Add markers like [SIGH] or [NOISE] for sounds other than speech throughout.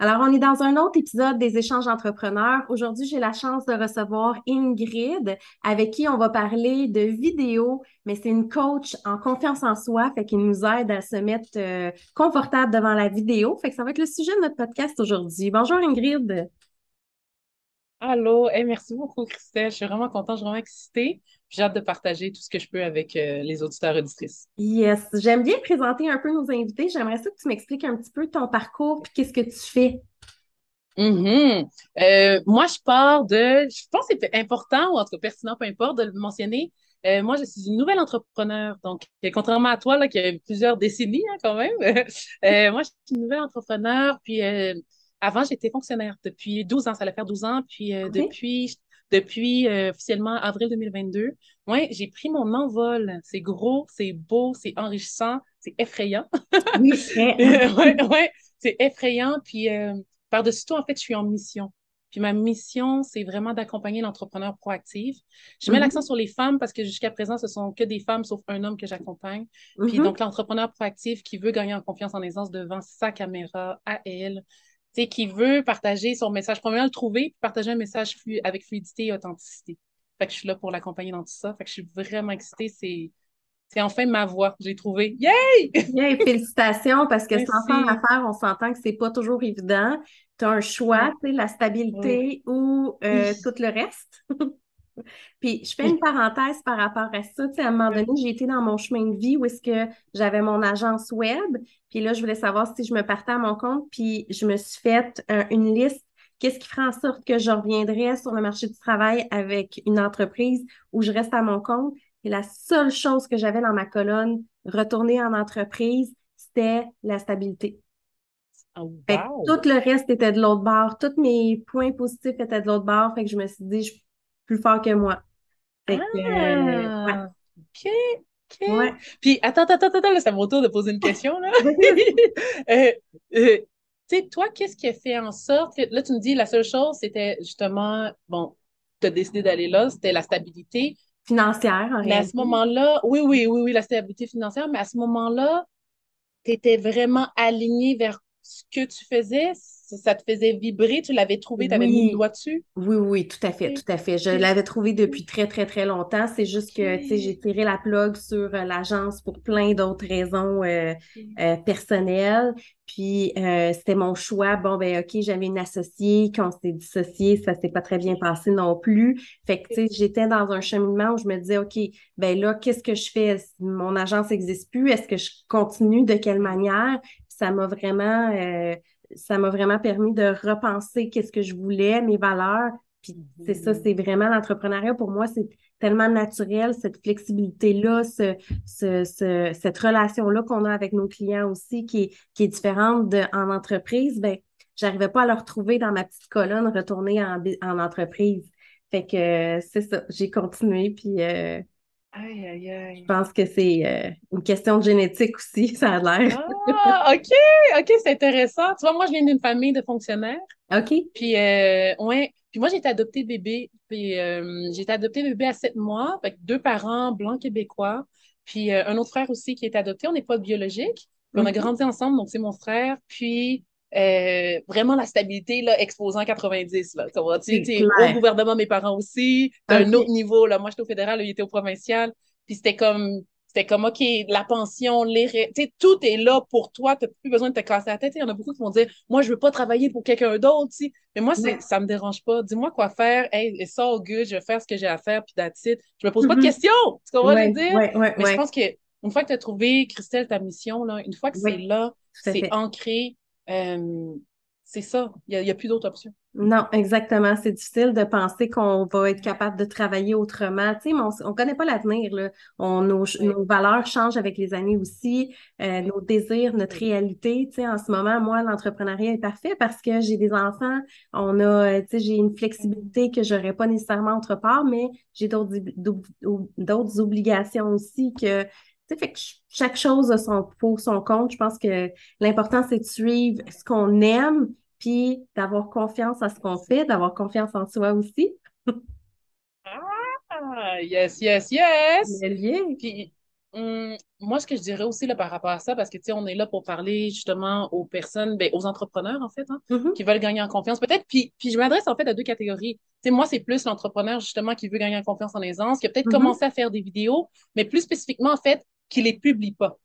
Alors, on est dans un autre épisode des échanges entrepreneurs. Aujourd'hui, j'ai la chance de recevoir Ingrid, avec qui on va parler de vidéo, mais c'est une coach en confiance en soi, fait qu'il nous aide à se mettre euh, confortable devant la vidéo. Fait que ça va être le sujet de notre podcast aujourd'hui. Bonjour Ingrid. Allô, merci beaucoup Christelle. Je suis vraiment contente, je suis vraiment excitée. J'ai hâte de partager tout ce que je peux avec euh, les auditeurs et auditrices. Yes, j'aime bien présenter un peu nos invités. J'aimerais ça que tu m'expliques un petit peu ton parcours puis qu'est-ce que tu fais. Mm-hmm. Euh, moi, je pars de, je pense que c'est important ou en tout cas pertinent, peu importe, de le mentionner. Euh, moi, je suis une nouvelle entrepreneur. Donc, contrairement à toi, là, qui a plusieurs décennies hein, quand même, [LAUGHS] moi, je suis une nouvelle entrepreneur. Puis, avant, j'étais fonctionnaire depuis 12 ans. Ça allait faire 12 ans. Puis, depuis, depuis euh, officiellement avril 2022. Ouais, j'ai pris mon envol. C'est gros, c'est beau, c'est enrichissant, c'est effrayant. Oui, c'est [LAUGHS] ouais, ouais, c'est effrayant. Puis euh, par-dessus tout, en fait, je suis en mission. Puis ma mission, c'est vraiment d'accompagner l'entrepreneur proactif. Je mets mm-hmm. l'accent sur les femmes parce que jusqu'à présent, ce sont que des femmes, sauf un homme que j'accompagne. Puis mm-hmm. donc, l'entrepreneur proactif qui veut gagner en confiance en aisance devant sa caméra, à elle, qui veut partager son message. Premièrement, le trouver, puis partager un message avec fluidité et authenticité. Fait que je suis là pour l'accompagner dans tout ça. Fait que je suis vraiment excitée. C'est, c'est enfin ma voix. J'ai trouvé. Yay! Yay! Félicitations, parce que sans faire l'affaire, on s'entend que c'est pas toujours évident. Tu as un choix, tu sais, la stabilité ou euh, tout le reste. [LAUGHS] Puis je fais une parenthèse par rapport à ça. Tu sais, à un moment donné, j'ai été dans mon chemin de vie où est-ce que j'avais mon agence web. Puis là, je voulais savoir si je me partais à mon compte. Puis je me suis fait une liste. Qu'est-ce qui ferait en sorte que je reviendrais sur le marché du travail avec une entreprise où je reste à mon compte? Et la seule chose que j'avais dans ma colonne, retourner en entreprise, c'était la stabilité. Oh, tout le reste était de l'autre bord. Tous mes points positifs étaient de l'autre bord. Fait que je me suis dit, je plus fort que moi. ah, OK. OK. Puis, attends, attends, attends, attends, c'est à mon tour de poser une question. Là. [LAUGHS] Euh, euh, tu sais, toi, qu'est-ce qui a fait en sorte que, là, tu me dis, la seule chose, c'était justement, bon, tu as décidé d'aller là, c'était la stabilité. Financière, en Mais à ce moment-là, oui, oui, oui, oui, la stabilité financière, mais à ce moment-là, tu étais vraiment aligné vers ce que tu faisais, ça te faisait vibrer, tu l'avais trouvé, tu avais mis le doigt dessus? Oui, oui, tout à fait, tout à fait. Je l'avais trouvé depuis très, très, très longtemps. C'est juste que, tu sais, j'ai tiré la plug sur euh, l'agence pour plein d'autres raisons euh, euh, personnelles. Puis, c'était mon choix. Bon, ben OK, j'avais une associée, quand on s'est dissocié, ça s'est pas très bien passé non plus. Fait que, tu sais, j'étais dans un cheminement où je me disais, OK, ben là, qu'est-ce que je fais? Mon agence n'existe plus? Est-ce que je continue? De quelle manière? Ça m'a vraiment ça m'a vraiment permis de repenser qu'est-ce que je voulais, mes valeurs. Puis c'est ça, c'est vraiment l'entrepreneuriat pour moi, c'est tellement naturel, cette flexibilité-là, ce, ce, cette relation-là qu'on a avec nos clients aussi, qui est, qui est différente de, en entreprise, ben, j'arrivais pas à le retrouver dans ma petite colonne retourner en, en entreprise. Fait que c'est ça, j'ai continué, puis euh, Aïe, aïe, aïe. Je pense que c'est euh, une question de génétique aussi, [LAUGHS] ça a l'air. Ah, OK, OK, c'est intéressant. Tu vois, moi, je viens d'une famille de fonctionnaires. OK. Puis, euh, ouais. Puis moi, j'ai été adoptée bébé. Puis, euh, j'ai été adoptée bébé à sept mois, avec deux parents blancs québécois. Puis, un autre frère aussi qui est adopté. On n'est pas biologique. On a grandi ensemble, donc c'est mon frère. Puis, euh, vraiment la stabilité là, exposant 90. Là, tu au gouvernement, mes parents aussi, un autre niveau. Là. Moi, j'étais au fédéral, il était au provincial. Puis c'était comme, c'était comme, OK, la pension, les... Tout est là pour toi. Tu n'as plus besoin de te casser la tête. Il y en a beaucoup qui vont dire, moi, je veux pas travailler pour quelqu'un d'autre. Mais moi, c'est, ça me dérange pas. Dis-moi quoi faire. Hey, it's all good. Je vais faire ce que j'ai à faire. Puis that's it. Je me pose pas de mm-hmm. questions. Tu comprends ouais, dire? Mais je pense que une fois que tu as trouvé, Christelle, ta mission, là, une fois que c'est là, c'est ancré, euh, c'est ça. Il n'y a, plus d'autres options. Non, exactement. C'est difficile de penser qu'on va être capable de travailler autrement. Tu sais, on ne connaît pas l'avenir. nos, nos, valeurs changent avec les années aussi, euh, nos désirs, notre réalité. Tu sais, en ce moment, moi, l'entrepreneuriat est parfait parce que j'ai des enfants. On a, tu sais, j'ai une flexibilité que j'aurais pas nécessairement autre part, mais j'ai d'autres obligations aussi que fait que chaque chose a son pour son compte. Je pense que l'important, c'est de suivre ce qu'on aime, puis d'avoir confiance à ce qu'on fait, d'avoir confiance en soi aussi. ah, yes, yes, yes! Puis, Hum, moi, ce que je dirais aussi là, par rapport à ça, parce que tu sais, on est là pour parler justement aux personnes, ben, aux entrepreneurs en fait, hein, Mhm, qui veulent gagner en confiance. Peut-être, puis, puis je m'adresse en fait à deux catégories. Tu sais, moi, c'est plus l'entrepreneur justement qui veut gagner en confiance en aisance, qui a peut-être mhm. commencé à faire des vidéos, mais plus spécifiquement en fait, qui les publie pas.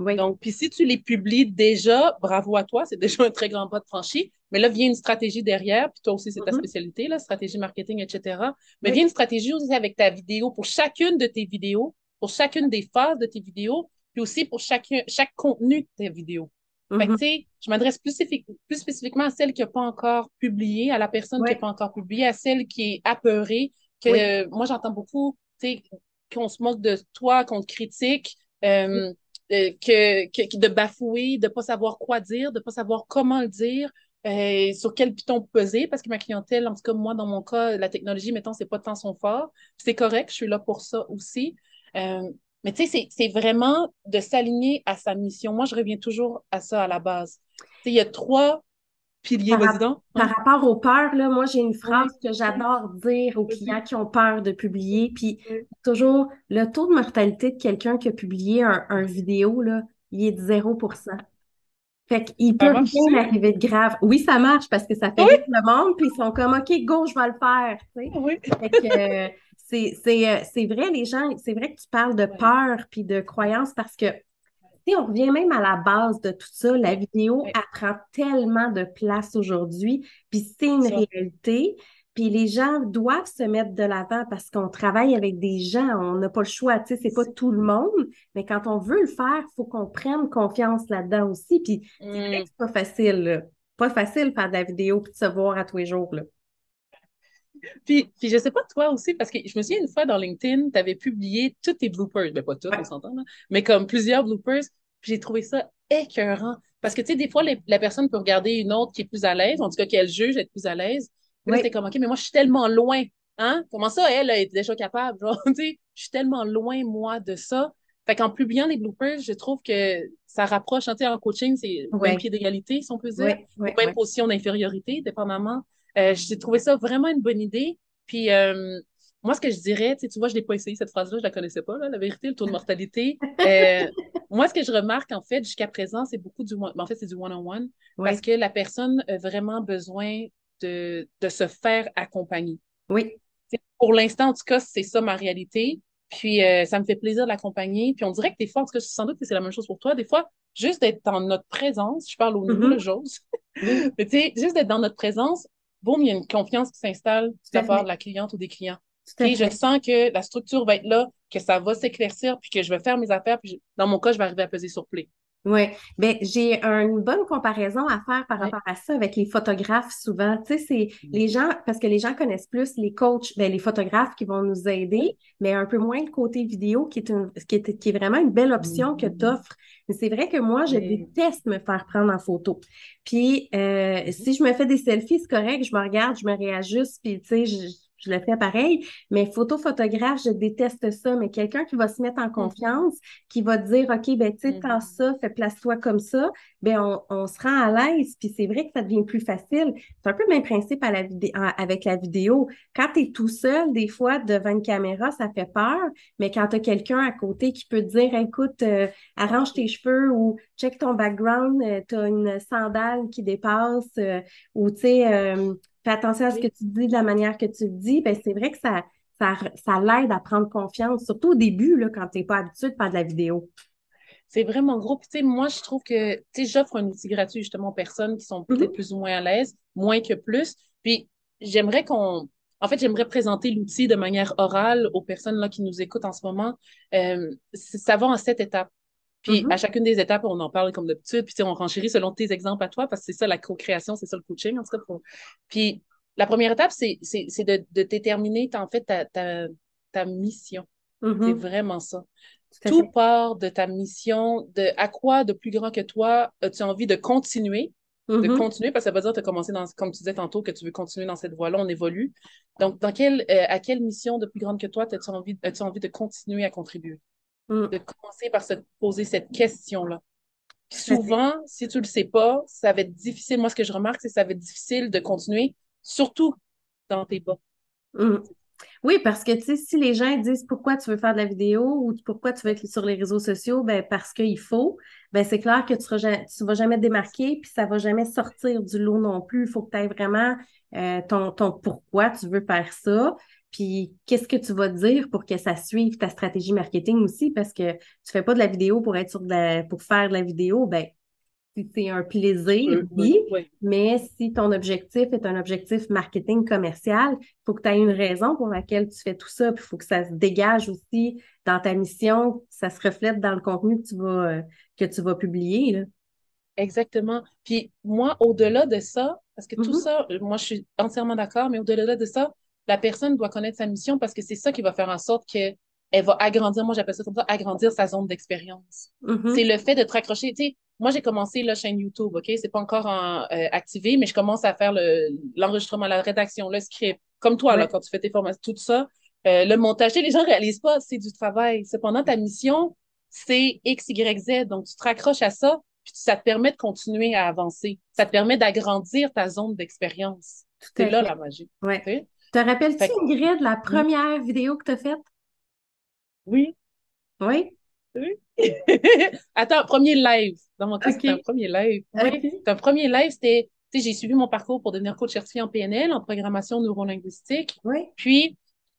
Oui. Donc, puis si tu les publies déjà, bravo à toi, c'est [LAUGHS] déjà un très grand pas de franchi. Mais là, vient une stratégie derrière, puis toi aussi, c'est ta Mhm. spécialité, là, stratégie marketing, etc. Mais Oui. vient une stratégie aussi avec ta vidéo pour chacune de tes vidéos, pour chacune des phases de tes vidéos, puis aussi pour chacun, chaque contenu de tes vidéos. Fait que, Mhm. tu sais, je m'adresse plus, spécifi- plus spécifiquement à celle qui n'a pas encore publié, à la personne qui n'a pas encore publié, à celle qui est apeurée, que euh, moi, j'entends beaucoup, tu sais, qu'on se moque de toi, qu'on te critique. Euh, euh, que, que, de bafouer, de pas savoir quoi dire, de pas savoir comment le dire, euh, sur quel piton peser, parce que ma clientèle, en tout cas, moi, dans mon cas, la technologie, mettons, c'est pas tant son fort. C'est correct, je suis là pour ça aussi. Euh, mais tu sais, c'est vraiment de s'aligner à sa mission. Moi, je reviens toujours à ça à la base. Il y a trois piliers, Par, vas-y donc. par rapport aux peurs, là, moi, j'ai une Oui, phrase que j'adore dire aux clients qui ont peur de publier. Puis, Oui. toujours, le taux de mortalité de quelqu'un qui a publié un, un vidéo, là, il est de zéro pour cent. Fait qu'il Ça peut marche rien arriver de grave. Oui, ça marche parce que ça fait Oui, le monde, puis ils sont comme, OK, go, je vais le faire, tu sais. oui. Fait que euh, c'est c'est, euh, c'est vrai, les gens, c'est vrai que tu parles de peur puis de croyance parce que, tu sais, on revient même à la base de tout ça. La vidéo, oui. elle prend tellement de place aujourd'hui, puis c'est une Ça. réalité. Puis les gens doivent se mettre de l'avant parce qu'on travaille avec des gens, on n'a pas le choix, tu sais, c'est pas tout le monde, mais quand on veut le faire, il faut qu'on prenne confiance là-dedans aussi. Puis c'est c'est pas facile, là. Pas facile de faire de la vidéo puis de se voir à tous les jours, là. Puis, puis je sais pas toi aussi, parce que je me souviens une fois dans LinkedIn, tu avais publié tous tes bloopers. Ben, pas tous, on s'entend, mais comme plusieurs bloopers. Puis j'ai trouvé ça écœurant. Parce que, tu sais, des fois, les- la personne peut regarder une autre qui est plus à l'aise, en tout cas qu'elle juge être plus à l'aise. Là, Oui. c'était comme, OK, mais moi, je suis tellement loin. Hein? Comment ça, elle, elle est déjà capable? Genre, [LAUGHS] tu sais, je suis tellement loin, moi, de ça. Fait qu'en publiant des bloopers, je trouve que ça rapproche, hein, tu sais, en coaching, c'est même Oui, pied d'égalité, si on peut dire, oui, ou même position d'infériorité, dépendamment. Euh, j'ai trouvé ça vraiment une bonne idée. Puis euh, moi, ce que je dirais, tu sais, tu vois, je l'ai pas essayé cette phrase-là, je la connaissais pas, là, la vérité, le taux de [LAUGHS] mortalité. [LAUGHS] Euh, moi, ce que je remarque, en fait, jusqu'à présent, c'est beaucoup du one, en fait, c'est du one-on-one, parce Oui, que la personne a vraiment besoin de, de se faire accompagner. oui. Pour l'instant, en tout cas, c'est ça ma réalité. Puis euh, ça me fait plaisir de l'accompagner. Puis on dirait que des fois, en tout cas, sans doute que c'est la même chose pour toi, des fois, juste d'être dans notre présence, je parle au nous, le Mhm. j'ose, [LAUGHS] mais tu sais, juste d'être dans notre présence, boum, il y a une confiance qui s'installe de tout la à part de la cliente ou des clients. Puis je sens que la structure va être là, que ça va s'éclaircir, puis que je vais faire mes affaires, puis je- dans mon cas, je vais arriver à peser sur play. Oui, ben, j'ai une bonne comparaison à faire par rapport à ça avec les photographes souvent. Tu sais, c'est les gens, parce que les gens connaissent plus les coachs, ben, les photographes qui vont nous aider, mais un peu moins le côté vidéo qui est, une, qui est, qui est vraiment une belle option que tu offres. Mais c'est vrai que moi, je déteste me faire prendre en photo. Puis, euh, si je me fais des selfies, c'est correct, je me regarde, je me réajuste, puis tu sais, je, je le fais pareil. Mais photo, photographe, je déteste ça. Mais quelqu'un qui va se mettre en Mhm. confiance, qui va dire, OK, ben, tu sais, quand Mhm. ça, fais place-toi comme ça, ben, on, on se rend à l'aise, puis c'est vrai que ça devient plus facile. C'est un peu le même principe à la avec la vidéo. Quand tu es tout seul, des fois, devant une caméra, ça fait peur, mais quand tu as quelqu'un à côté qui peut te dire, écoute, euh, arrange tes cheveux ou check ton background, tu as une sandale qui dépasse, euh, ou tu sais, euh, fais attention à ce que tu dis de la manière que tu le dis, ben, c'est vrai que ça, ça, ça l'aide à prendre confiance, surtout au début, là, quand tu n'es pas habitué de faire de la vidéo. C'est vraiment gros. Puis, moi, je trouve que, tu sais, j'offre un outil gratuit justement aux personnes qui sont peut-être Mhm. plus ou moins à l'aise, moins que plus. Puis, j'aimerais qu'on, en fait, j'aimerais présenter l'outil de manière orale aux personnes là qui nous écoutent en ce moment. Euh, ça va en sept étapes. Puis, Mhm. à chacune des étapes, on en parle comme d'habitude. Puis, tu on renchérit selon tes exemples à toi, parce que c'est ça la co-création, c'est ça le coaching, en tout cas. pour- Puis, la première étape, c'est, c'est, c'est de, de déterminer, en fait, ta, ta, ta mission. C'est Mhm. vraiment ça. Tout part de ta mission, de à quoi de plus grand que toi as-tu envie de continuer, de Mhm. continuer, parce que ça veut dire que tu as commencé dans, comme tu disais tantôt, que tu veux continuer dans cette voie-là, on évolue. Donc, dans quelle, euh, à quelle mission de plus grande que toi as-tu envie, as-tu envie de continuer à contribuer? De commencer par se poser cette question-là. Puis [LAUGHS] souvent, si tu le sais pas, ça va être difficile. Moi, ce que je remarque, c'est que ça va être difficile de continuer, surtout dans tes bas. Mhm. Oui, parce que tu sais, si les gens disent pourquoi tu veux faire de la vidéo ou pourquoi tu veux être sur les réseaux sociaux, ben parce qu'il faut, ben c'est clair que tu ne vas jamais te démarquer, puis ça va jamais sortir du lot non plus. Il faut que tu aies vraiment euh, ton, ton pourquoi tu veux faire ça. Puis qu'est-ce que tu vas dire pour que ça suive ta stratégie marketing aussi? Parce que tu fais pas de la vidéo pour être sur de pour faire de la vidéo, ben si c'est un plaisir, oui, mais si ton objectif est un objectif marketing commercial, il faut que tu aies une raison pour laquelle tu fais tout ça, puis il faut que ça se dégage aussi dans ta mission, ça se reflète dans le contenu que tu vas, euh, que tu vas publier. Là. Exactement. Puis moi, au-delà de ça, parce que tout mm-hmm. ça, moi, je suis entièrement d'accord, mais au-delà de ça, la personne doit connaître sa mission parce que c'est ça qui va faire en sorte qu'elle va agrandir, moi j'appelle ça comme ça, agrandir sa zone d'expérience. Mm-hmm. C'est le fait de te raccrocher. Tu sais, moi j'ai commencé la chaîne YouTube, OK? C'est pas encore en, euh, activé, mais je commence à faire l'enregistrement, la rédaction, le script. Comme toi, là, quand tu fais tes formations, tout ça. Euh, le montage, les gens réalisent pas, c'est du travail. Cependant, ta mission, c'est X, Y, Z. Donc, tu te raccroches à ça, puis ça te permet de continuer à avancer. Ça te permet d'agrandir ta zone d'expérience. C'est là la magie. Ouais. Te rappelles-tu, Ingrid, la première vidéo que tu as faite? Oui. Oui? Oui. [LAUGHS] Attends, premier live. Dans mon cas, c'était un premier live. Oui. Un premier live, c'était, tu sais, j'ai suivi mon parcours pour devenir coach certifié en PNL, en programmation neurolinguistique. Oui. Puis,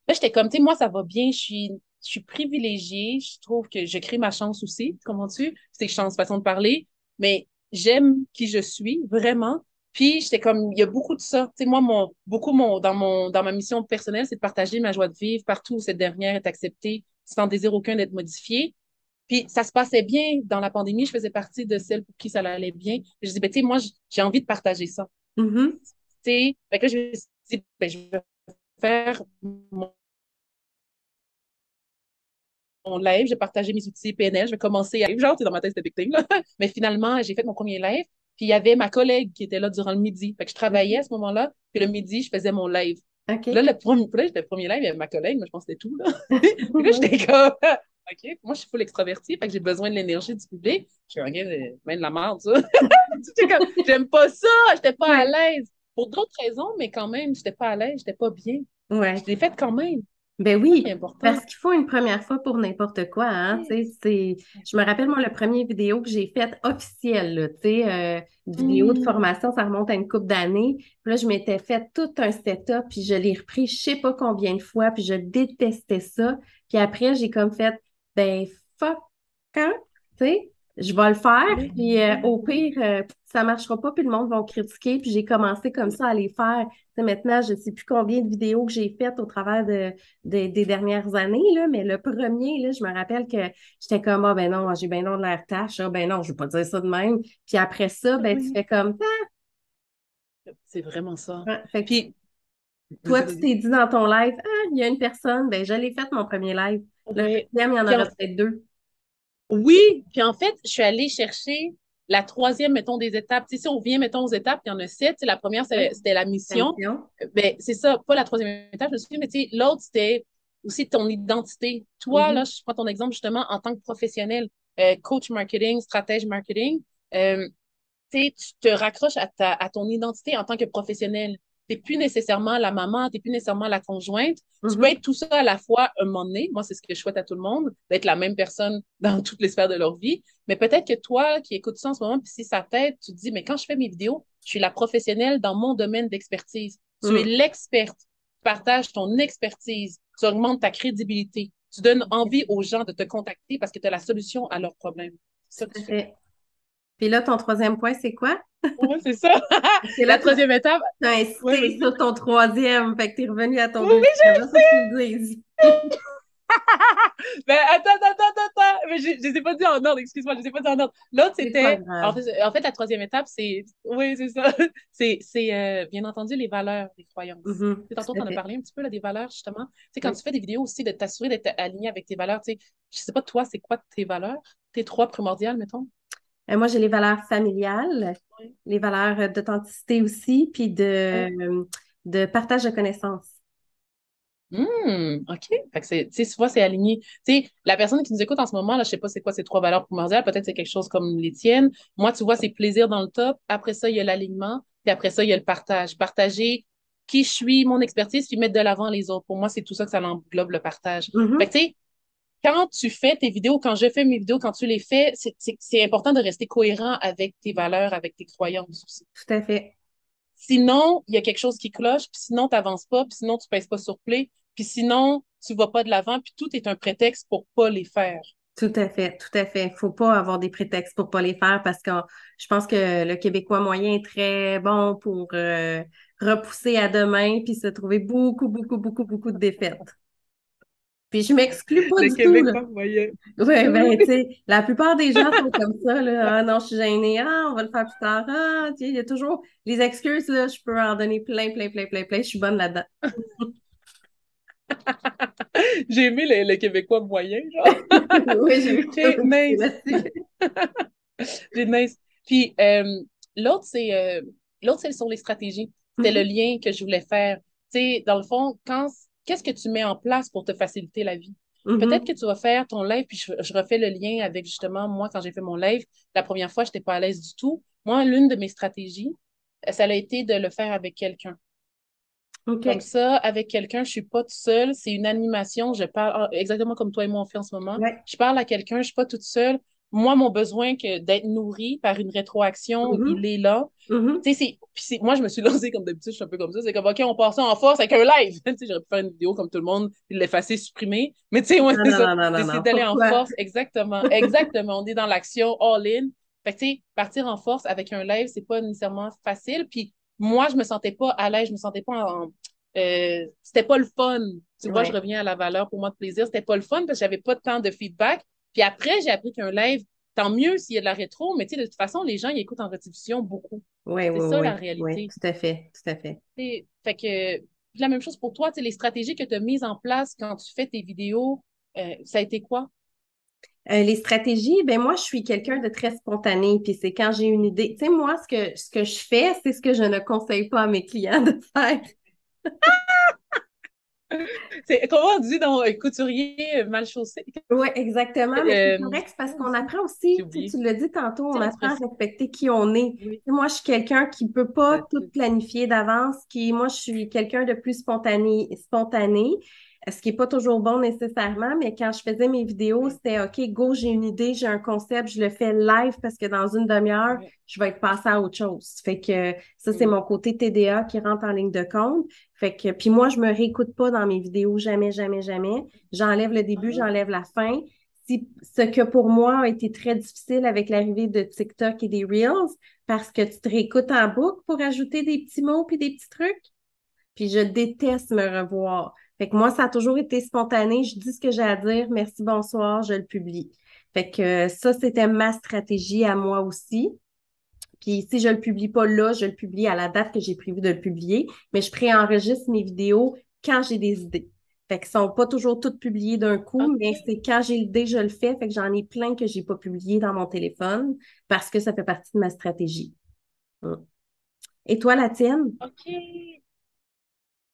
là, j'étais comme, tu sais, moi, ça va bien, je suis, je suis privilégiée, je trouve que je crée ma chance aussi, comment tu? C'est chance, façon de parler, mais j'aime qui je suis, vraiment. Puis j'étais comme, il y a beaucoup de ça. Tu sais, moi, mon, beaucoup mon, dans, mon, dans ma mission personnelle, c'est de partager ma joie de vivre partout où cette dernière est acceptée, sans désir aucun d'être modifiée. Puis ça se passait bien dans la pandémie. Je faisais partie de celles pour qui ça allait bien. je disais, ben, tu sais, moi, j'ai envie de partager ça. Mm-hmm. Tu sais, fait que là, je me suis dit, ben, je vais faire mon live, je vais partager mes outils PNL, je vais commencer à genre, tu dans ma tête, c'était [LAUGHS] big Mais finalement, j'ai fait mon premier live. Puis il y avait ma collègue qui était là durant le midi. Fait que je travaillais à ce moment-là. Puis le midi, je faisais mon live. Là, le premier, le premier live, il y avait ma collègue, mais je pense que c'était tout. Là. [LAUGHS] puis là, j'étais comme, [LAUGHS] OK, moi, je suis full extravertie, fait que j'ai besoin de l'énergie du public. Je suis, OK, même de la merde, ça. [LAUGHS] J'aime pas ça, j'étais pas à l'aise. Pour d'autres raisons, mais quand même, j'étais pas à l'aise, j'étais pas bien. Ouais. Je l'ai faite quand même. Ben oui, parce qu'il faut une première fois pour n'importe quoi. Hein, c'est, je me rappelle, moi, le premier vidéo que j'ai fait officielle, tu sais, euh, vidéo de mm. formation, ça remonte à une couple d'années. Puis là, je m'étais fait tout un setup, puis je l'ai repris je sais pas combien de fois, puis je détestais ça. Puis après, j'ai comme fait, ben fuck, hein, tu sais, je vais le faire, puis euh, au pire, euh, ça marchera pas, puis le monde va critiquer. Puis j'ai commencé comme ça à les faire. maintenant, je ne sais plus combien de vidéos que j'ai faites au travers de, des dernières années, là, mais le premier, là, je me rappelle que j'étais comme Ah ben non, j'ai bien non de l'air tâche, ah ben non, je ne vais pas dire ça de même. Puis après ça, ben tu fais comme ah! C'est vraiment ça. puis toi, tu t'es dit dans ton live, ah, il y a une personne, ben je l'ai fait mon premier live. Le deuxième, il y en aura peut-être deux. Oui, puis en fait, je suis allée chercher la troisième, mettons, des étapes. Tu sais, si on vient, mettons, aux étapes, il y en a sept. la première, c'était la mission. Ben, c'est ça, pas la troisième étape, je me suis dit, mais tu sais, l'autre, c'était aussi ton identité. Toi, mm-hmm. là, je prends ton exemple justement en tant que professionnel, euh, coach marketing, stratège marketing, euh, tu te raccroches à, ta, à ton identité en tant que professionnel t'es plus nécessairement la maman, t'es plus nécessairement la conjointe. Tu mm-hmm. peux être tout ça à la fois un moment donné. Moi, c'est ce que je souhaite à tout le monde, d'être la même personne [LAUGHS] dans toutes les sphères de leur vie. Mais peut-être que toi, qui écoutes ça en ce moment, puis si ça t'aide, tu te dis, mais quand je fais mes vidéos, je suis la professionnelle dans mon domaine d'expertise. Tu es mm. l'experte. Tu partages ton expertise. Tu augmentes ta crédibilité. Tu donnes envie aux gens de te contacter parce que tu as la solution à leurs problèmes. C'est ça que tu fais. Puis là, ton troisième point, c'est quoi? Oui, c'est ça. [LAUGHS] c'est la troisième étape. Tu as insisté sur ton troisième, fait que tu es revenu à ton oui, deuxième. Oui, [LAUGHS] ben, attends, attends, attends, attends. Mais je ne les ai pas dit en ordre, excuse-moi, je ne les ai pas dit en ordre. L'autre, c'était. En fait, en fait, la troisième étape, c'est. Oui, c'est ça. [LAUGHS] C'est, euh, bien entendu, les valeurs, les croyances. Mm-hmm. Tantôt, tu en as parlé un petit peu là, des valeurs, justement. Tu sais, quand tu fais des vidéos aussi, de t'assurer d'être aligné avec tes valeurs, tu sais, je ne sais pas, toi, c'est quoi tes valeurs? Tes trois primordiales, mettons? Euh, moi, j'ai les valeurs familiales, les valeurs d'authenticité aussi, puis de, de partage de connaissances. Mmh, OK. Fait que c'est, tu vois, c'est aligné. Tu sais, la personne qui nous écoute en ce moment, là, je sais pas c'est quoi ces trois valeurs primordiales. Peut-être c'est quelque chose comme les tiennes. Moi, tu vois, c'est plaisir dans le top. Après ça, il y a l'alignement. Puis après ça, il y a le partage. Partager qui je suis, mon expertise, puis mettre de l'avant les autres. Pour moi, c'est tout ça que ça englobe le partage. Mhm. Fait que, tu sais, quand tu fais tes vidéos, quand je fais mes vidéos, quand tu les fais, c'est important de rester cohérent avec tes valeurs, avec tes croyances aussi. Tout à fait. Sinon, il y a quelque chose qui cloche, puis sinon, tu n'avances pas, puis sinon, tu pèses pas sur play, puis sinon, tu vas pas de l'avant, puis tout est un prétexte pour pas les faire. Tout à fait, tout à fait. Il faut pas avoir des prétextes pour pas les faire parce que je pense que le Québécois moyen est très bon pour euh, repousser à demain puis se trouver beaucoup, beaucoup, beaucoup, beaucoup de défaites. Puis je m'exclus pas le du Québécois tout. moyen. Oui, ben, [LAUGHS] tu sais, la plupart des gens sont comme ça, là. Ah non, je suis gênée. Ah, on va le faire plus tard. Ah, tu sais, il y a toujours les excuses, là. Je peux en donner plein, plein, plein, plein, plein. Je suis bonne là-dedans. [LAUGHS] j'ai aimé le, le, Québécois moyen, genre. [LAUGHS] oui, j'ai J'ai nice. j'ai nice. Puis euh, l'autre, c'est euh, l'autre, c'est sur les stratégies. C'était le lien que je voulais faire. Tu sais, dans le fond, quand qu'est-ce que tu mets en place pour te faciliter la vie? Mm-hmm. Peut-être que tu vas faire ton live, puis je, je, refais le lien avec justement moi quand j'ai fait mon live. La première fois, je n'étais pas à l'aise du tout. Moi, l'une de mes stratégies, ça a été de le faire avec quelqu'un. Okay. Comme ça, avec quelqu'un, je suis pas toute seule. C'est une animation. Je parle exactement comme toi et moi on fait en ce moment. Ouais. Je parle à quelqu'un, je suis pas toute seule. Moi, mon besoin que d'être nourrie par une rétroaction, Mm-hmm. il est là. Mhm. Tu sais, c'est, moi, je me suis lancée comme d'habitude, je suis un peu comme ça. C'est comme, OK, on passe ça en force avec un live. [LAUGHS] tu sais, j'aurais pu faire une vidéo comme tout le monde, l'effacer, supprimer. Mais tu sais, ouais, c'est ça. non. d'aller en force. Exactement. [LAUGHS] Exactement. on est dans l'action all-in. Fait que, tu sais, partir en force avec un live, c'est pas nécessairement facile. Puis moi, je me sentais pas à l'aise, je me sentais pas en. euh, c'était pas le fun. Tu vois, Ouais. je reviens à la valeur pour moi de plaisir. C'était pas le fun parce que j'avais pas de temps de feedback. Puis après, j'ai appris qu'un live, tant mieux s'il y a de la rétro, mais tu sais, de toute façon, les gens, ils écoutent en rediffusion beaucoup. Oui, C'est oui, ça, oui. la réalité. Oui, tout à fait, tout à fait. Fait que la même chose pour toi, les stratégies que tu as mises en place quand tu fais tes vidéos, euh, ça a été quoi? Euh, les stratégies, ben moi, je suis quelqu'un de très spontané, puis c'est quand j'ai une idée. Tu sais, moi, ce que, ce que je fais, c'est ce que je ne conseille pas à mes clients de faire. C'est comment on dit dans couturier mal chaussé? Oui, exactement. Mais c'est Euh, correct, parce qu'on apprend aussi, tu l'as dit tantôt, on apprend à respecter qui on est. Oui. Moi, je suis quelqu'un qui ne peut pas tout planifier d'avance, qui, moi, je suis quelqu'un de plus spontané, spontané, ce qui n'est pas toujours bon nécessairement, mais quand je faisais mes vidéos, c'était OK, go, j'ai une idée, j'ai un concept, je le fais live parce que dans une demi-heure, je vais être passée à autre chose. Fait que ça, c'est mon côté TDA qui rentre en ligne de compte. Fait que, puis moi, je me réécoute pas dans mes vidéos, jamais, jamais, jamais. J'enlève le début, Ah. j'enlève la fin. Si, ce que pour moi a été très difficile avec l'arrivée de TikTok et des Reels, parce que tu te réécoutes en boucle pour ajouter des petits mots puis des petits trucs. Puis je déteste me revoir. Fait que moi, ça a toujours été spontané. Je dis ce que j'ai à dire. Merci, bonsoir, je le publie. Fait que euh, ça, c'était ma stratégie à moi aussi. Puis si je le publie pas là, je le publie à la date que j'ai prévu de le publier, mais je préenregistre mes vidéos quand j'ai des idées. Fait qu'ils sont pas toujours toutes publiées d'un coup, mais c'est quand j'ai l'idée, je le fais. Fait que j'en ai plein que j'ai pas publié dans mon téléphone parce que ça fait partie de ma stratégie. Hum. Et toi, la tienne? OK.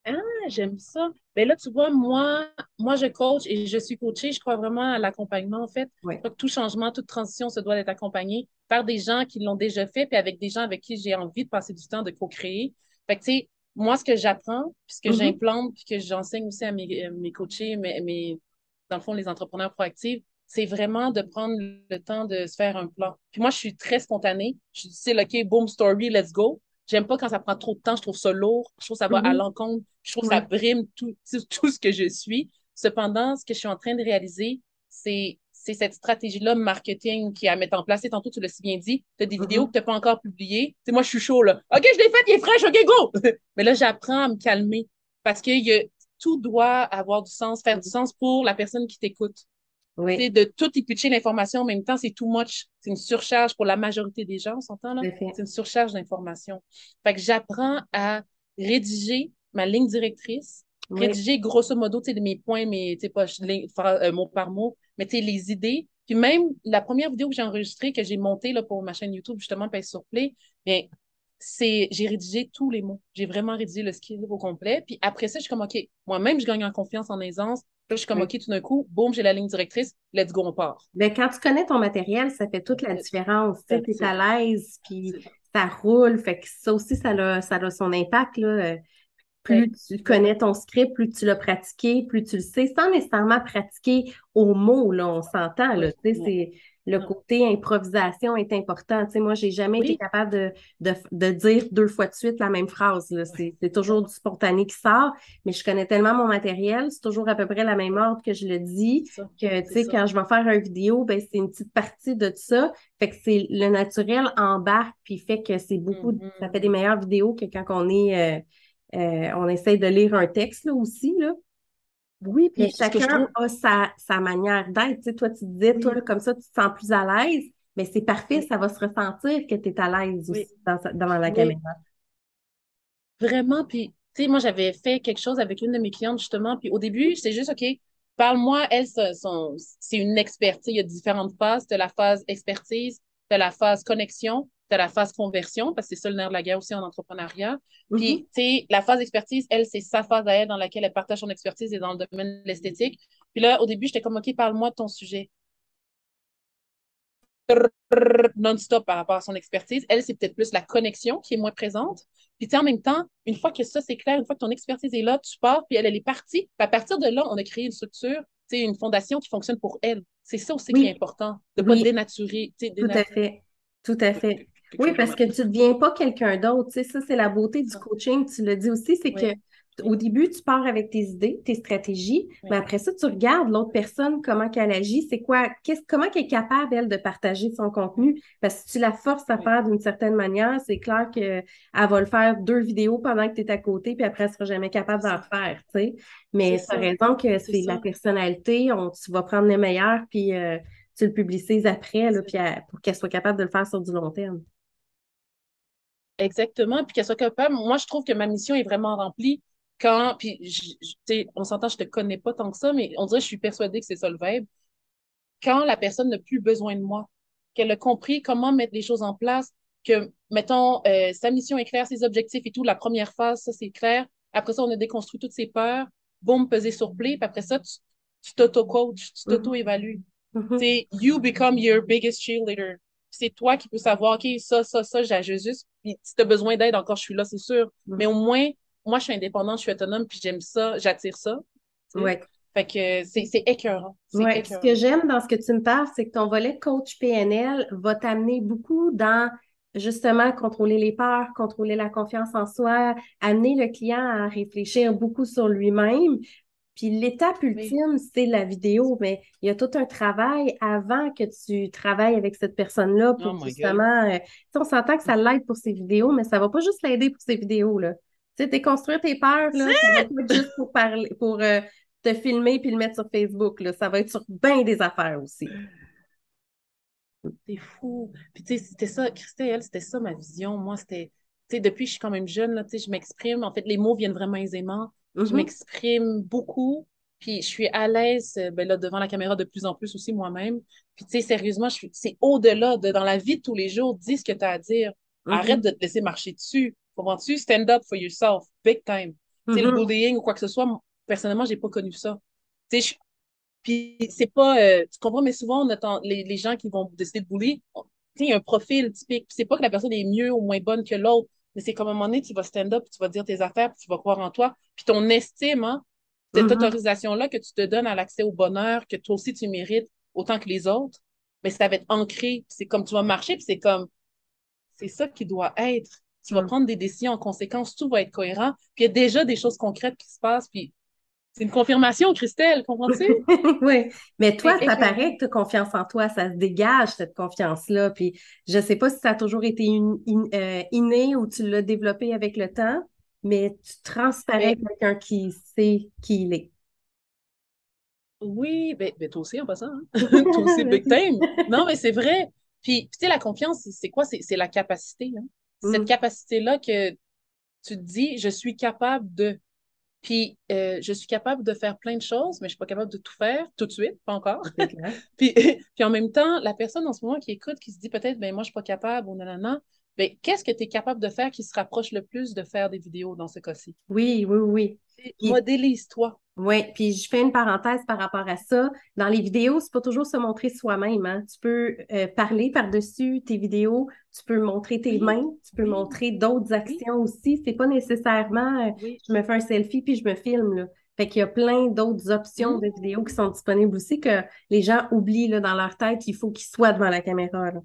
Ah, j'aime ça. Ben là, tu vois, moi, moi, je coach et je suis coachée. Je crois vraiment à l'accompagnement, en fait. Oui. Je crois que tout changement, toute transition se doit d'être accompagné par des gens qui l'ont déjà fait, puis avec des gens avec qui j'ai envie de passer du temps de co-créer. Fait que, tu sais, moi, ce que j'apprends, puis ce que Mhm. j'implante, puis que j'enseigne aussi à mes, euh, mes coachés, mes, mes, dans le fond, les entrepreneurs proactifs, c'est vraiment de prendre le temps de se faire un plan. Puis moi, je suis très spontanée. Je suis, OK, boom, story, let's go. J'aime pas quand ça prend trop de temps. Je trouve ça lourd. Je trouve ça va à Mhm. l'encontre. Je trouve ça brime tout, [LAUGHS] tout, tout ce que je suis. Cependant, ce que je suis en train de réaliser, c'est c'est cette stratégie-là marketing qui est à mettre en place. Et tantôt, tu l'as si bien dit, tu as des vidéos que tu n'as pas encore publiées. Sais, moi, je suis chaud, là. OK, je l'ai faite, il est fraîche, OK, go! [LAUGHS] Mais là, j'apprends à me calmer parce que y a- tout doit avoir du sens, faire du sens pour la personne qui t'écoute. Oui, sais, de tout éplucher l'information en même temps, c'est too much. C'est une surcharge pour la majorité des gens, on s'entend là? C'est une surcharge d'informations. Fait que j'apprends à rédiger ma ligne directrice, Oui. rédiger grosso modo, mes points, mes, pas euh, mot par mot, mais les idées. Puis même la première vidéo que j'ai enregistrée, que j'ai montée là, pour ma chaîne YouTube, justement, Pèse sur Play, bien, c'est, j'ai rédigé tous les mots. J'ai vraiment rédigé le script au complet. Puis après ça, je suis comme, OK, moi-même, je gagne en confiance, en aisance. Là, je suis comme. OK, tout d'un coup, boum, j'ai la ligne directrice, let's go, on part. Ben, quand tu connais ton matériel, ça fait toute la différence. Tu it. à l'aise, puis ça roule. Fait que ça aussi, ça a, ça a son impact, là. Euh, plus tu connais ton script, plus tu l'as pratiqué, plus tu le sais, sans nécessairement pratiquer au mot, là, on s'entend, là, le côté improvisation est important. Tu sais, moi, j'ai jamais été capable de, de, de, dire deux fois de suite la même phrase. C'est toujours du spontané qui sort, mais je connais tellement mon matériel, c'est toujours à peu près la même ordre que je le dis, que tu sais, quand je vais faire une vidéo, ben, c'est une petite partie de tout ça. Fait que c'est le naturel embarque, puis fait que c'est beaucoup, ça fait des mm-hmm. meilleures vidéos que quand on est, euh, euh, on essaye de lire un texte là, aussi, là. Oui, puis chacun a sa, sa manière d'être. Tu sais, toi, tu disais, toi, comme ça, tu te sens plus à l'aise, mais c'est parfait, ça va se ressentir que tu es à l'aise aussi dans, devant la caméra. Vraiment, puis, tu sais, moi, j'avais fait quelque chose avec une de mes clientes, justement, puis au début, c'est juste, OK, parle-moi, elle, c'est une experte. Il y a différentes phases. Tu la phase expertise, tu la phase connexion, tu la phase conversion, parce que c'est ça le nerf de la guerre aussi en entrepreneuriat. Puis, mm-hmm. tu sais, la phase expertise, elle, c'est sa phase à elle dans laquelle elle partage son expertise et dans le domaine de l'esthétique. Puis là, au début, j'étais comme, OK, parle-moi de ton sujet. Non-stop par rapport à son expertise. Elle, c'est peut-être plus la connexion qui est moins présente. Puis, tu sais, en même temps, une fois que ça, c'est clair, une fois que ton expertise est là, tu pars, puis elle, elle est partie. Puis à partir de là, on a créé une structure, tu sais, une fondation qui fonctionne pour elle. C'est ça aussi qui est important, de ne pas dénaturer, dénaturer. Tout à fait. Tout à fait. Oui, parce que tu ne deviens pas quelqu'un d'autre. Tu sais, ça, c'est la beauté du coaching. Tu le dis aussi, c'est que au début, tu pars avec tes idées, tes stratégies, mais après ça, tu regardes l'autre personne, comment qu'elle agit, c'est quoi, comment qu'elle est capable, elle, de partager son contenu. Parce que si tu la forces à faire d'une certaine manière, c'est clair qu'elle va le faire deux vidéos pendant que tu es à côté, puis après, elle sera jamais capable d'en faire, tu sais. Mais tu as raison que c'est la personnalité, on, tu vas prendre le meilleur, puis euh, tu le publicises après, là, puis pour qu'elle soit capable de le faire sur du long terme. Exactement, puis qu'elle soit capable. Moi, je trouve que ma mission est vraiment remplie quand, puis on s'entend, je te connais pas tant que ça, mais on dirait que je suis persuadée que c'est ça le vibe. Quand la personne n'a plus besoin de moi, qu'elle a compris comment mettre les choses en place, que, mettons, euh, sa mission est claire, ses objectifs et tout, la première phase, ça, c'est clair. Après ça, on a déconstruit toutes ses peurs, boum, peser sur play, puis après ça, tu t'auto-coaches, tu t'auto-évalues. Mm -hmm. You become your biggest cheerleader c'est toi qui peux savoir, OK, ça, ça, ça, j'ai juste. Puis si tu as besoin d'aide, encore, je suis là, c'est sûr. Mm. Mais au moins, moi, je suis indépendante, je suis autonome, puis j'aime ça, j'attire ça. Oui. Fait que c'est écœurant. Ouais. Ce que j'aime dans ce que tu me parles, c'est que ton volet coach PNL va t'amener beaucoup dans justement contrôler les peurs, contrôler la confiance en soi, amener le client à réfléchir beaucoup sur lui-même, puis l'étape ultime, c'est la vidéo, mais il y a tout un travail avant que tu travailles avec cette personne-là pour oh justement. Euh, on s'entend que ça l'aide pour ses vidéos, mais ça va pas juste l'aider pour ses vidéos. Là. Tu sais, déconstruire tes peurs, là, ça va pas être juste pour parler, pour euh, te filmer puis le mettre sur Facebook. Là. Ça va être sur bien des affaires aussi. C'est fou. Puis tu sais, c'était ça, Christelle, c'était ça ma vision. Moi, c'était, tu sais, depuis que je suis quand même jeune, là, tu sais, je m'exprime. En fait, les mots viennent vraiment aisément. Je mm-hmm. m'exprime beaucoup, puis je suis à l'aise euh, ben là, devant la caméra de plus en plus aussi moi-même. Puis tu sais, sérieusement, je suis, c'est au-delà de dans la vie de tous les jours, dis ce que tu as à dire. Mm-hmm. Arrête de te laisser marcher dessus. Comprends-tu? Stand up for yourself, big time. Tu sais, le mm-hmm. bullying ou quoi que ce soit, personnellement, j'ai pas connu ça. Tu sais, puis c'est pas, euh, tu comprends, mais souvent, on attend les, les gens qui vont décider de bully, il y a un profil typique. C'est pas que la personne est mieux ou moins bonne que l'autre mais c'est comme à un moment donné, tu vas stand up, tu vas dire tes affaires, puis tu vas croire en toi. Puis ton estime, hein, cette mm-hmm. autorisation-là que tu te donnes à l'accès au bonheur, que toi aussi tu mérites autant que les autres, mais ça va être ancré. C'est comme tu vas marcher, puis c'est comme, c'est ça qui doit être. Tu vas mm. prendre des décisions en conséquence, tout va être cohérent. Puis il y a déjà des choses concrètes qui se passent, puis c'est une confirmation, Christelle, comprends-tu? [LAUGHS] oui, mais toi, ça paraît que tu as confiance en toi, ça se dégage, cette confiance-là. Puis je ne sais pas si ça a toujours été euh, inné ou tu l'as développé avec le temps, mais tu transparais quelqu'un qui sait qui il est. Oui, ben, ben toi aussi en passant. Hein? [LAUGHS] toi aussi, big time. Non, mais c'est vrai. Puis, tu sais, la confiance, c'est quoi? C'est la capacité. Hein? Cette mm. capacité-là que tu te dis, je suis capable de. Puis, euh, je suis capable de faire plein de choses, mais je ne suis pas capable de tout faire tout de suite, pas encore. [LAUGHS] puis, [LAUGHS] puis, en même temps, la personne en ce moment qui écoute, qui se dit peut-être, ben moi, je ne suis pas capable ou nanana, ben, qu'est-ce que tu es capable de faire qui se rapproche le plus de faire des vidéos dans ce cas-ci? Oui, oui, oui. Modélise-toi. Oui, puis je fais une parenthèse par rapport à ça. Dans les vidéos, c'est pas toujours se montrer soi-même. Hein. Tu peux euh, parler par-dessus tes vidéos, tu peux montrer tes mains, tu peux montrer d'autres actions aussi. C'est pas nécessairement euh, je me fais un selfie puis je me filme. Là. Fait qu'il y a plein d'autres options de vidéos qui sont disponibles aussi que les gens oublient là, dans leur tête, il faut qu'ils soient devant la caméra. Là.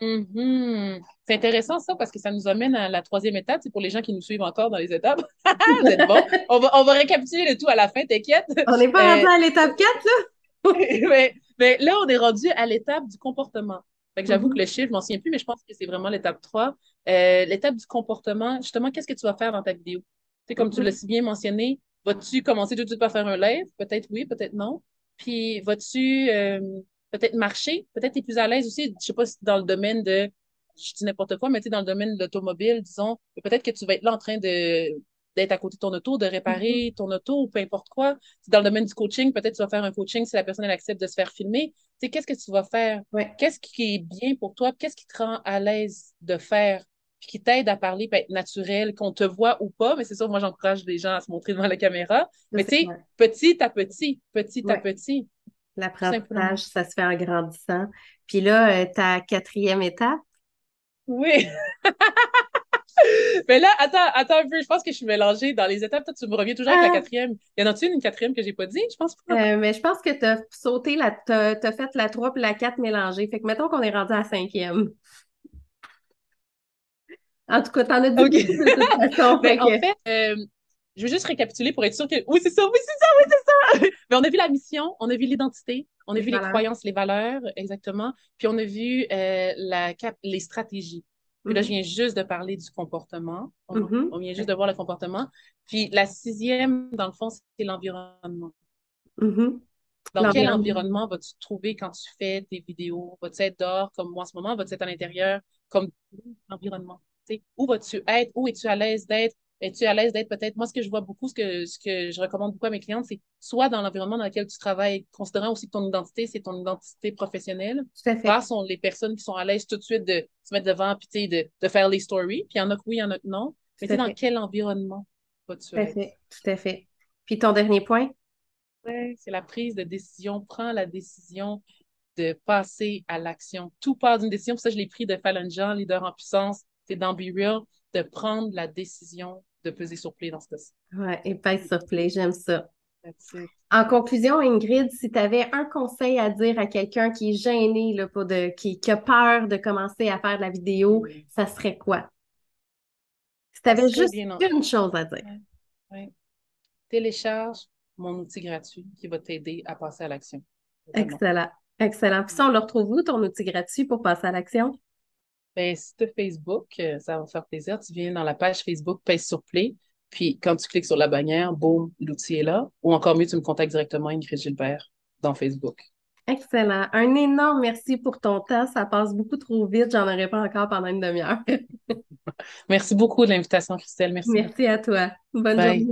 Mm-hmm. C'est intéressant ça parce que ça nous amène à la troisième étape. C'est pour les gens qui nous suivent encore dans les étapes. [LAUGHS] Vous êtes bon. On va, on va récapituler le tout à la fin, t'inquiète. On n'est pas rendu euh, à l'étape 4, là? [LAUGHS] mais, mais, là, on est rendu à l'étape du comportement. Fait que j'avoue mm-hmm. que le chiffre, je m'en souviens plus, mais je pense que c'est vraiment l'étape 3. Euh, l'étape du comportement, justement, qu'est-ce que tu vas faire dans ta vidéo? C'est comme tu mm-hmm. l'as si bien mentionné, vas-tu commencer tout de suite par faire un live? Peut-être oui, peut-être non. Puis vas-tu euh, peut-être marcher, peut-être tu es plus à l'aise aussi, je sais pas si dans le domaine de, je dis n'importe quoi, mais tu dans le domaine de l'automobile, disons, peut-être que tu vas être là en train de d'être à côté de ton auto, de réparer mm-hmm. ton auto ou peu importe quoi. Dans le domaine du coaching, peut-être tu vas faire un coaching si la personne elle accepte de se faire filmer. Tu sais, qu'est-ce que tu vas faire? Qu'est-ce qui est bien pour toi? Qu'est-ce qui te rend à l'aise de faire? Puis qui t'aide à parler, être naturel, qu'on te voit ou pas. Mais c'est ça, moi, j'encourage les gens à se montrer devant la caméra. Mais tu sais, petit à petit, petit à petit. L'apprentissage, ça se fait en grandissant. Puis là, euh, ta quatrième étape? Oui. [LAUGHS] Mais là, attends, attends un peu. Je pense que je suis mélangée dans les étapes. Toi, tu me reviens toujours avec la ah! quatrième. Y en a-tu une, une quatrième que j'ai pas dit? Je pense pas. Euh, mais je pense que tu as sauté la. Tu as, fait la 3 puis la 4 mélangée. Fait que mettons qu'on est rendu à la cinquième. En tout cas, t'en as dit okay. de toute façon. [LAUGHS] Ben, en fait, euh, je veux juste récapituler pour être sûr que oui, c'est ça, oui, c'est ça, oui, c'est ça. Mais on a vu la mission, on a vu l'identité, on a vu les croyances, les valeurs, exactement. Puis on a vu euh, la cap les stratégies. Puis là, je mm-hmm. viens juste de parler du comportement. Mm-hmm. On, vient juste de voir le comportement. Puis la sixième, dans le fond, c'est l'environnement. Mm-hmm. Dans quel environnement vas-tu trouver quand tu fais tes vidéos? Vas-tu être dehors comme moi en ce moment? Vas-tu être à l'intérieur comme l'environnement? Où vas-tu être? Où es-tu à l'aise d'être? Es-tu à l'aise d'être peut-être, moi, ce que je vois beaucoup, ce que, ce que je recommande beaucoup à mes clientes, c'est soit dans l'environnement dans lequel tu travailles, considérant aussi que ton identité, c'est ton identité professionnelle. Tout à fait. sont les personnes qui sont à l'aise tout de suite de se mettre devant, puis de, de faire les stories. Puis il y en a que oui, il y en a que non. Mais c'est dans quel environnement vas-tu Tout à fait. Tout à fait. Puis ton dernier point? Ouais, c'est la prise de décision. Prends la décision de passer à l'action. Tout part d'une décision. Pour ça, je l'ai pris de Fallon Jean, leader en puissance. C'est dans Be Real, de prendre la décision de peser sur play dans ce cas-ci. Oui, et pèse sur play, j'aime ça. En conclusion, Ingrid, si tu avais un conseil à dire à quelqu'un qui est gêné, là, pour de, qui, a peur de commencer à faire de la vidéo, ça serait quoi? Si tu avais juste une chose à dire. Télécharge mon outil gratuit qui va t'aider à passer à l'action. Excellent. Excellent. Puis ça, on le retrouve où, ton outil gratuit pour passer à l'action? Ben, si tu Facebook, euh, ça va faire plaisir. Tu viens dans la page Facebook, pèse sur Play. Puis quand tu cliques sur la bannière, boum, l'outil est là. Ou encore mieux, tu me contactes directement, Ingrid Gilbert, dans Facebook. Excellent. Un énorme merci pour ton temps. Ça passe beaucoup trop vite. J'en aurais pas encore pendant une demi-heure. [LAUGHS] merci beaucoup de l'invitation, Christelle. Merci. Merci à toi. Bonne journée.